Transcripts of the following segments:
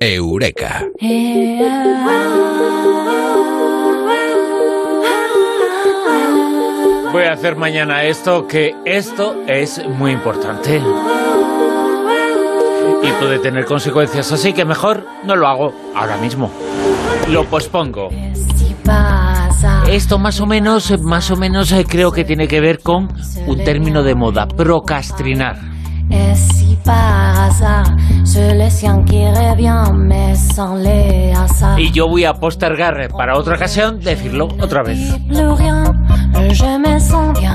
Eureka. Voy a hacer mañana esto, que esto es muy importante. Y puede tener consecuencias, así que mejor no lo hago ahora mismo. Lo pospongo. Esto más o menos, más o menos eh, creo que tiene que ver con un término de moda, procrastinar. Y yo voy a postergar para otra ocasión decirlo otra vez.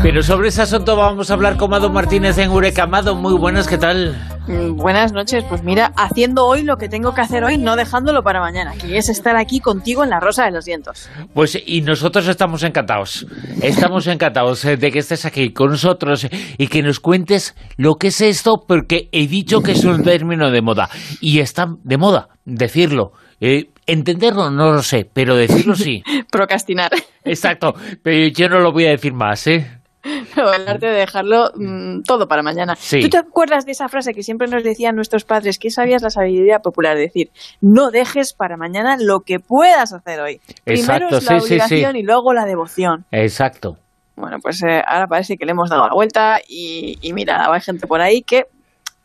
Pero sobre ese asunto vamos a hablar con Mado Martínez en Eureka. Mado, muy buenas, ¿qué tal? Mm, Buenas noches, pues mira, haciendo hoy lo que tengo que hacer hoy, no dejándolo para mañana, que es estar aquí contigo en la Rosa de los Vientos. Pues y nosotros estamos encantados. Estamos encantados eh, de que estés aquí con nosotros y que nos cuentes lo que es esto, porque he dicho que es un término de moda. Y está de moda decirlo. Eh, entenderlo no lo sé, pero decirlo sí. Procrastinar. Exacto. Pero yo no lo voy a decir más, ¿eh? o el arte de dejarlo mm, todo para mañana. Sí. ¿Tú te acuerdas de esa frase que siempre nos decían nuestros padres? que sabías la sabiduría popular? Decir, no dejes para mañana lo que puedas hacer hoy. Primero es la sí, sí, sí. obligación y luego la devoción. Exacto. Bueno, pues eh, ahora parece que le hemos dado la vuelta y, y mira, hay gente por ahí que...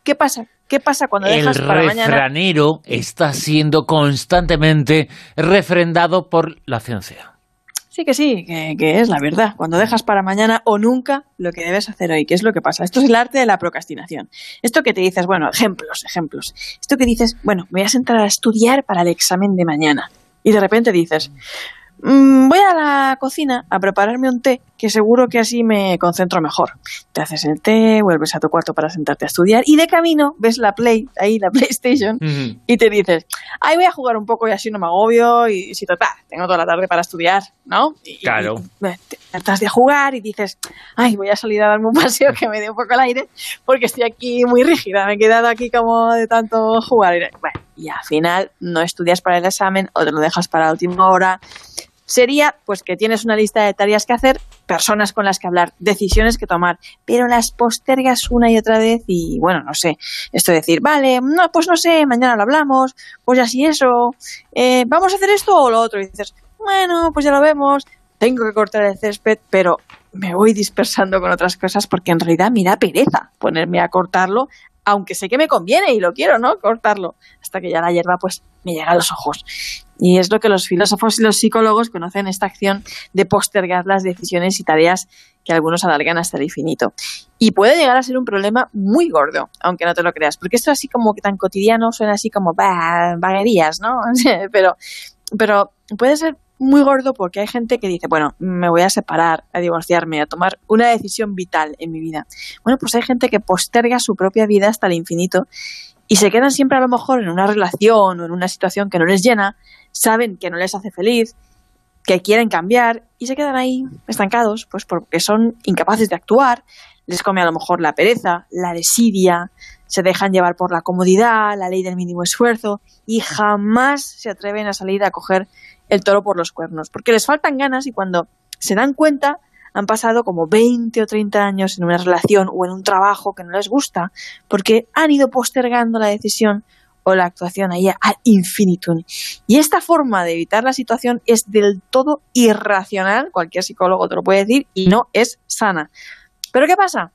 ¿Qué pasa? ¿Qué pasa cuando El dejas para mañana? refranero está siendo constantemente refrendado por la ciencia. Sí que sí, que, que es la verdad. Cuando dejas para mañana o nunca lo que debes hacer hoy, ¿qué es lo que pasa? Esto es el arte de la procrastinación. Esto que te dices, bueno, ejemplos, ejemplos. Esto que dices, bueno, me voy a sentar a estudiar para el examen de mañana. Y de repente dices, "Mm, voy a la cocina a prepararme un té, que seguro que así me concentro mejor. Te haces el té, vuelves a tu cuarto para sentarte a estudiar y de camino ves la Play, ahí la PlayStation, y te dices, ay, voy a jugar un poco y así no me agobio y si total, tengo toda la tarde para estudiar, ¿no? Y, Claro. y te tratas de jugar y dices, ay, voy a salir a darme un paseo que me dé un poco el aire porque estoy aquí muy rígida, me he quedado aquí como de tanto jugar. Y, bueno, y al final no estudias para el examen o te lo dejas para la última hora. Sería pues que tienes una lista de tareas que hacer, personas con las que hablar, decisiones que tomar, pero las postergas una y otra vez y bueno, no sé, esto de decir, vale, no, pues no sé, mañana lo hablamos, pues así eso, eh, vamos a hacer esto o lo otro, y dices, bueno, pues ya lo vemos, tengo que cortar el césped, pero me voy dispersando con otras cosas porque en realidad me da pereza ponerme a cortarlo, aunque sé que me conviene y lo quiero, ¿no? Cortarlo, hasta que ya la hierba pues me llega a los ojos. Y es lo que los filósofos y los psicólogos conocen esta acción de postergar las decisiones y tareas que algunos alargan hasta el infinito. Y puede llegar a ser un problema muy gordo, aunque no te lo creas, porque esto así como que tan cotidiano suena así como bah, vaguerías, ¿no? pero, pero puede ser muy gordo porque hay gente que dice, bueno, me voy a separar, a divorciarme, a tomar una decisión vital en mi vida. Bueno, pues hay gente que posterga su propia vida hasta el infinito y se quedan siempre a lo mejor en una relación o en una situación que no les llena, saben que no les hace feliz, que quieren cambiar y se quedan ahí estancados, pues porque son incapaces de actuar, les come a lo mejor la pereza, la desidia, se dejan llevar por la comodidad, la ley del mínimo esfuerzo y jamás se atreven a salir a coger el toro por los cuernos, porque les faltan ganas y cuando se dan cuenta han pasado como 20 o 30 años en una relación o en un trabajo que no les gusta, porque han ido postergando la decisión o la actuación ahí al infinitum. Y esta forma de evitar la situación es del todo irracional, cualquier psicólogo te lo puede decir, y no es sana. Pero ¿qué pasa?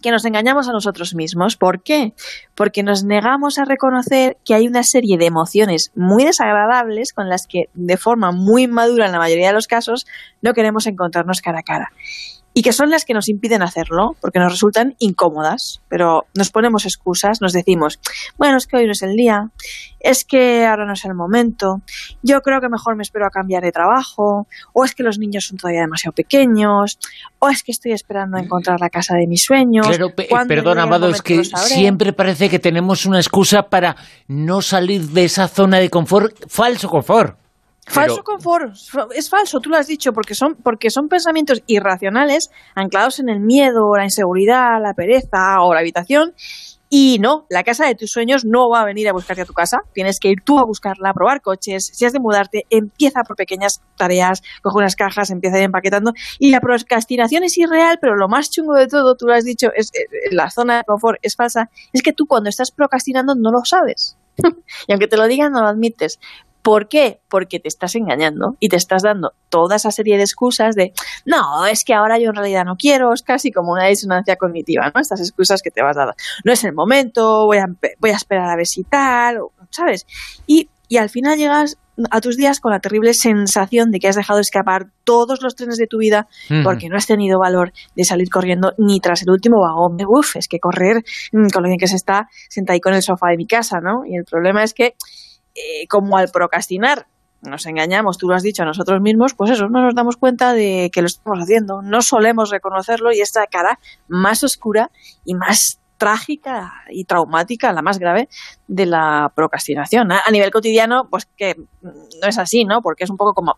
que nos engañamos a nosotros mismos. ¿Por qué? Porque nos negamos a reconocer que hay una serie de emociones muy desagradables con las que, de forma muy madura en la mayoría de los casos, no queremos encontrarnos cara a cara. Y que son las que nos impiden hacerlo, porque nos resultan incómodas, pero nos ponemos excusas, nos decimos, bueno, es que hoy no es el día, es que ahora no es el momento, yo creo que mejor me espero a cambiar de trabajo, o es que los niños son todavía demasiado pequeños, o es que estoy esperando a encontrar la casa de mis sueños. Claro, pe- cuando perdona, llegue el Amado, es que siempre parece que tenemos una excusa para no salir de esa zona de confort, falso confort. Falso Pero- confort, es falso, tú lo has dicho, porque son, porque son pensamientos irracionales, anclados en el miedo, la inseguridad, la pereza o la habitación. Y no, la casa de tus sueños no va a venir a buscarte a tu casa. Tienes que ir tú a buscarla, a probar coches. Si has de mudarte, empieza por pequeñas tareas, coge unas cajas, empieza a ir empaquetando. Y la procrastinación es irreal, pero lo más chungo de todo, tú lo has dicho, es eh, la zona de confort es falsa. Es que tú cuando estás procrastinando no lo sabes. y aunque te lo digan, no lo admites. ¿Por qué? Porque te estás engañando y te estás dando toda esa serie de excusas de, no, es que ahora yo en realidad no quiero, es casi como una disonancia cognitiva, ¿no? Estas excusas que te vas dando. No es el momento, voy a, voy a esperar a ver si tal, ¿sabes? Y, y al final llegas a tus días con la terrible sensación de que has dejado escapar todos los trenes de tu vida porque no has tenido valor de salir corriendo ni tras el último vagón. Uf, es que correr mm, con lo bien que se está sentado ahí con el sofá de mi casa, ¿no? Y el problema es que, eh, como al procrastinar, nos engañamos, tú lo has dicho a nosotros mismos, pues eso, no nos damos cuenta de que lo estamos haciendo, no solemos reconocerlo y esta cara más oscura y más trágica y traumática, la más grave, de la procrastinación. A nivel cotidiano, pues que no es así, ¿no? Porque es un poco como,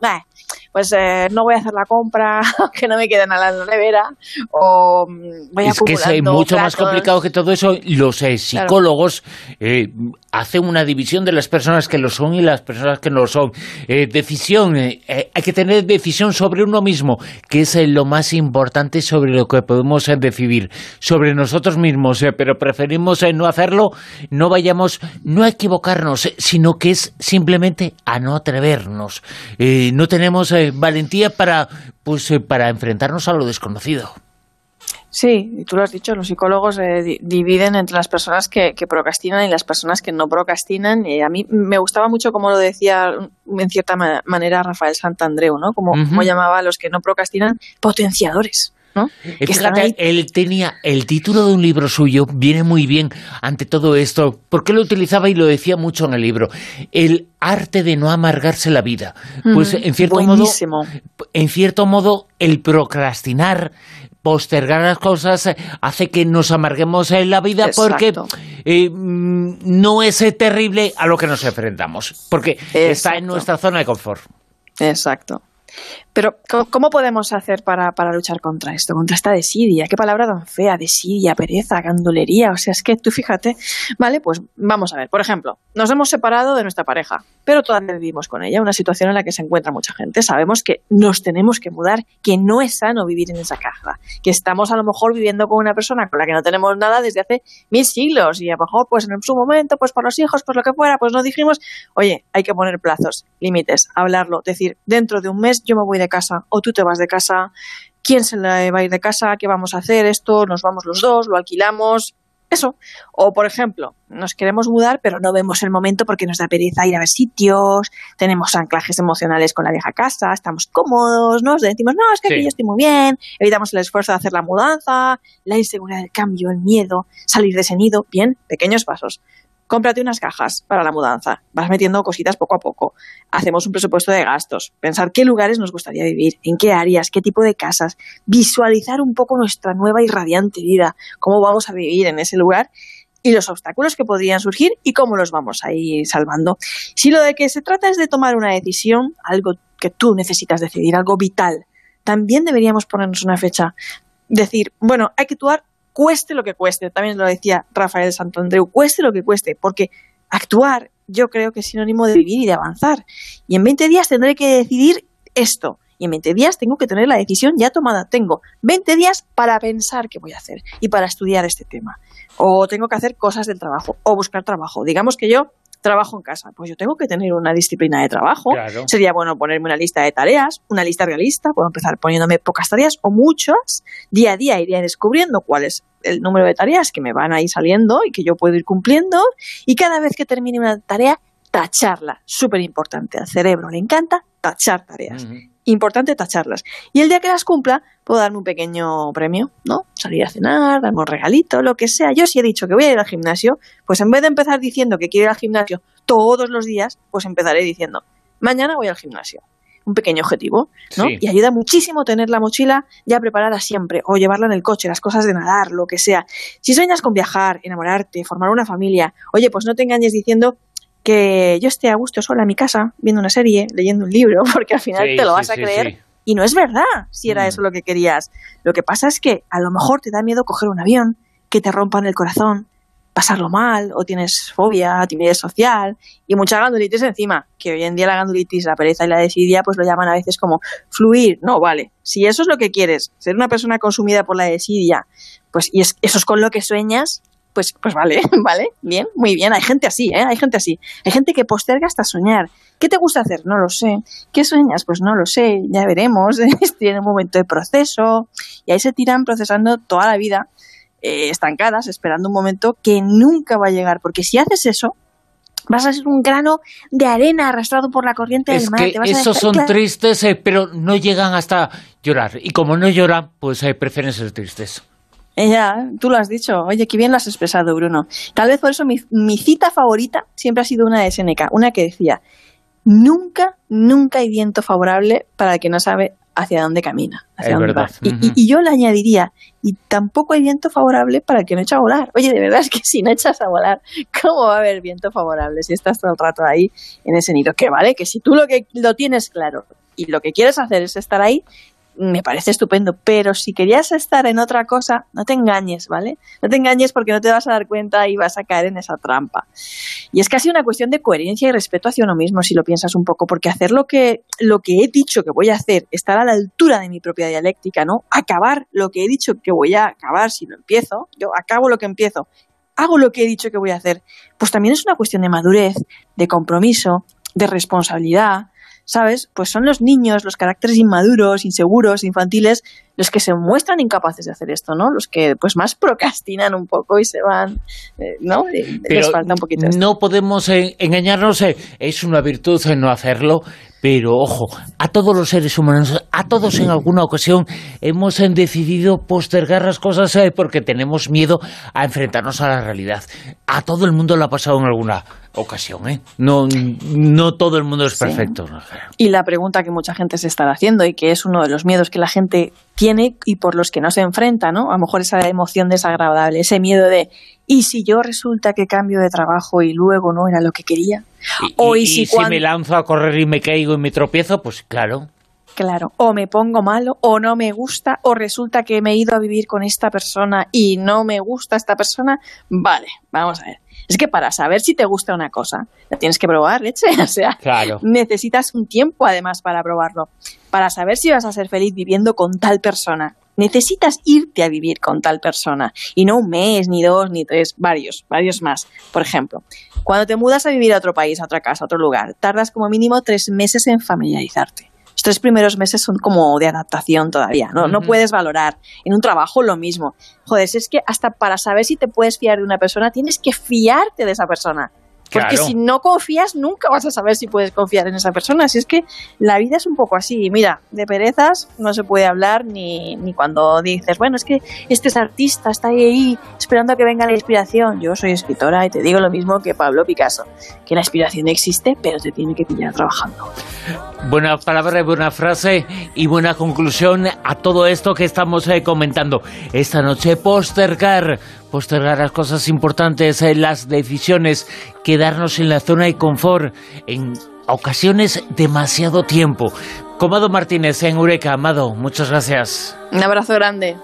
pues eh, no voy a hacer la compra, que no me queden a la nevera, o mm, voy a Es que es mucho más complicado que todo eso. Los eh, psicólogos hacen una división de las personas que lo son y las personas que no lo son. decisión, hay que tener decisión sobre uno mismo, que es lo más importante sobre lo que podemos decidir, sobre nosotros mismos, pero preferimos no hacerlo, no vayamos, no a equivocarnos, sino que es simplemente a no atrevernos. no tenemos valentía para, pues, eh, para enfrentarnos a lo desconocido. Sí, y tú lo has dicho, los psicólogos eh, dividen entre las personas que, procrastinan y las personas que no procrastinan. Y a mí me gustaba mucho como lo decía en cierta manera Rafael Santandreu, ¿no? Como, como llamaba a los que no procrastinan potenciadores. ¿No? él tenía el título de un libro suyo, viene muy bien ante todo esto, porque lo utilizaba y lo decía mucho en el libro, el arte de no amargarse la vida. Pues en cierto modo, en cierto modo, el procrastinar postergar las cosas hace que nos amarguemos en la vida porque eh, mm, no es terrible a lo que nos enfrentamos, porque está en nuestra zona de confort. Exacto. Pero, ¿cómo podemos hacer para, para, luchar contra esto? Contra esta desidia. Qué palabra tan fea, desidia, pereza, gandulería. O sea, es que tú fíjate. Vale, pues vamos a ver. Por ejemplo, nos hemos separado de nuestra pareja, pero todavía vivimos con ella. Una situación en la que se encuentra mucha gente. Sabemos que nos tenemos que mudar, que no es sano vivir en esa caja. Que estamos a lo mejor viviendo con una persona con la que no tenemos nada desde hace mil siglos. Y a lo mejor, pues en su momento, pues por los hijos, pues lo que fuera, pues nos dijimos, oye, hay que poner plazos, límites, hablarlo. Decir, dentro de un mes yo me voy de casa o tú te vas de casa, quién se va a ir de casa, qué vamos a hacer, esto, nos vamos los dos, lo alquilamos, eso. O, por ejemplo, nos queremos mudar, pero no vemos el momento porque nos da pereza ir a ver sitios, tenemos anclajes emocionales con la vieja casa, estamos cómodos, nos decimos, no, es que aquí yo estoy muy bien, evitamos el esfuerzo de hacer la mudanza, la inseguridad del cambio, el miedo, salir de ese nido. Bien, pequeños pasos cómprate unas cajas para la mudanza, vas metiendo cositas poco a poco, hacemos un presupuesto de gastos, pensar qué lugares nos gustaría vivir, en qué áreas, qué tipo de casas, visualizar un poco nuestra nueva y radiante vida, cómo vamos a vivir en ese lugar y los obstáculos que podrían surgir y cómo los vamos a ir salvando. Si lo de que se trata es de tomar una decisión, algo que tú necesitas decidir, algo vital, también deberíamos ponernos una fecha. Decir, bueno, hay que actuar cueste lo que cueste, también lo decía Rafael Santandreu, cueste lo que cueste, porque actuar yo creo que es sinónimo de vivir y de avanzar. Y en 20 días tendré que decidir esto. Y en 20 días tengo que tener la decisión ya tomada. Tengo 20 días para pensar qué voy a hacer y para estudiar este tema. O tengo que hacer cosas del trabajo o buscar trabajo. Digamos que yo trabajo en casa. Pues yo tengo que tener una disciplina de trabajo. Sería bueno ponerme una lista de tareas, una lista realista. Puedo empezar poniéndome pocas tareas o muchas. Día a día iría descubriendo cuál es el número de tareas que me van a ir saliendo y que yo puedo ir cumpliendo. Y cada vez que termine una tarea, tacharla. Súper importante. Al cerebro le encanta tachar tareas importante tacharlas. Y el día que las cumpla, puedo darme un pequeño premio, ¿no? Salir a cenar, darme un regalito, lo que sea. Yo si he dicho que voy a ir al gimnasio, pues en vez de empezar diciendo que quiero ir al gimnasio todos los días, pues empezaré diciendo, mañana voy al gimnasio. Un pequeño objetivo, ¿no? Y ayuda muchísimo tener la mochila ya preparada siempre, o llevarla en el coche, las cosas de nadar, lo que sea. Si sueñas con viajar, enamorarte, formar una familia, oye, pues no te engañes diciendo que yo esté a gusto sola en mi casa, viendo una serie, leyendo un libro, porque al final te lo vas a creer. Y no es verdad si era mm. eso lo que querías. Lo que pasa es que a lo mejor te da miedo coger un avión, que te rompan el corazón, pasarlo mal, o tienes fobia, timidez social, y mucha gandulitis encima, que hoy en día la gandulitis, la pereza y la desidia, pues lo llaman a veces como fluir. No, vale. Si eso es lo que quieres, ser una persona consumida por la desidia, pues y eso es con lo que sueñas, pues, pues vale, vale, bien, muy bien. Hay gente así, ¿eh? Hay gente así. Hay gente que posterga hasta soñar. ¿Qué te gusta hacer? No lo sé. ¿Qué sueñas? Pues no lo sé, ya veremos. En un momento de proceso. Y ahí se tiran procesando toda la vida, eh, estancadas, esperando un momento que nunca va a llegar. Porque si haces eso, vas a ser un grano de arena arrastrado por la corriente del mar. Que esos son tristes, eh, pero no llegan hasta llorar. Y como no lloran, pues eh, prefieren ser tristes. Ya, tú lo has dicho. Oye, qué bien lo has expresado, Bruno. Tal vez por eso mi, mi cita favorita siempre ha sido una de Seneca, una que decía, nunca, nunca hay viento favorable para el que no sabe hacia dónde camina, hacia dónde va. Y, yo le añadiría, y tampoco hay viento favorable para el que no echa a volar. Oye, de verdad es que si no echas a volar, ¿cómo va a haber viento favorable si estás todo el rato ahí en ese nido? Que vale, que si tú lo que lo tienes claro y lo que quieres hacer es estar ahí, me parece estupendo, pero si querías estar en otra cosa, no te engañes, ¿vale? No te engañes porque no te vas a dar cuenta y vas a caer en esa trampa. Y es casi una cuestión de coherencia y respeto hacia uno mismo, si lo piensas un poco, porque hacer lo que, lo que he dicho que voy a hacer, estar a la altura de mi propia dialéctica, ¿no? Acabar lo que he dicho que voy a acabar si lo empiezo, yo acabo lo que empiezo, hago lo que he dicho que voy a hacer, pues también es una cuestión de madurez, de compromiso, de responsabilidad, ¿sabes? Pues son los niños, los caracteres inmaduros, inseguros, infantiles, los que se muestran incapaces de hacer esto, ¿no? Los que pues más procrastinan un poco y se van, eh, ¿no? Les falta un poquito. No podemos eh, engañarnos, eh, es una virtud no hacerlo, pero ojo, a todos los seres humanos, a todos en alguna ocasión hemos decidido postergar las cosas porque tenemos miedo a enfrentarnos a la realidad. A todo el mundo lo ha pasado en alguna ocasión, ¿eh? No, no todo el mundo es perfecto. Y la pregunta que mucha gente se está haciendo y que es uno de los miedos que la gente tiene y por los que no se enfrenta, ¿no? A lo mejor esa emoción desagradable, ese miedo de ¿y si yo resulta que cambio de trabajo y luego no era lo que quería? o y, si, me lanzo a correr y me caigo y me tropiezo, pues claro. Claro, o me pongo malo, o no me gusta, o resulta que me he ido a vivir con esta persona y no me gusta esta persona. Vale, vamos a ver es que para saber si te gusta una cosa, la tienes que probar, leche. O sea, necesitas un tiempo además para probarlo. Para saber si vas a ser feliz viviendo con tal persona, necesitas irte a vivir con tal persona. Y no un mes, ni dos, ni tres, varios, varios más. Por ejemplo, cuando te mudas a vivir a otro país, a otra casa, a otro lugar, tardas como mínimo tres meses en familiarizarte. Los tres primeros meses son como de adaptación todavía, ¿no? No puedes valorar. En un trabajo lo mismo. Joder, es que hasta para saber si te puedes fiar de una persona, tienes que fiarte de esa persona. Porque si no confías, nunca vas a saber si puedes confiar en esa persona. Así es que la vida es un poco así. Mira, de perezas no se puede hablar ni, ni cuando dices, bueno, es que este es artista, está ahí, esperando a que venga la inspiración. Yo soy escritora y te digo lo mismo que Pablo Picasso, que la inspiración existe, pero te tiene que pillar trabajando. Buena palabra, buena frase y buena conclusión a todo esto que estamos eh, comentando. Esta noche postergar postergar las cosas importantes, eh, las decisiones, quedarnos en la zona de confort, en ocasiones demasiado tiempo. Comado Martínez en Eureka, Amado, muchas gracias. Un abrazo grande.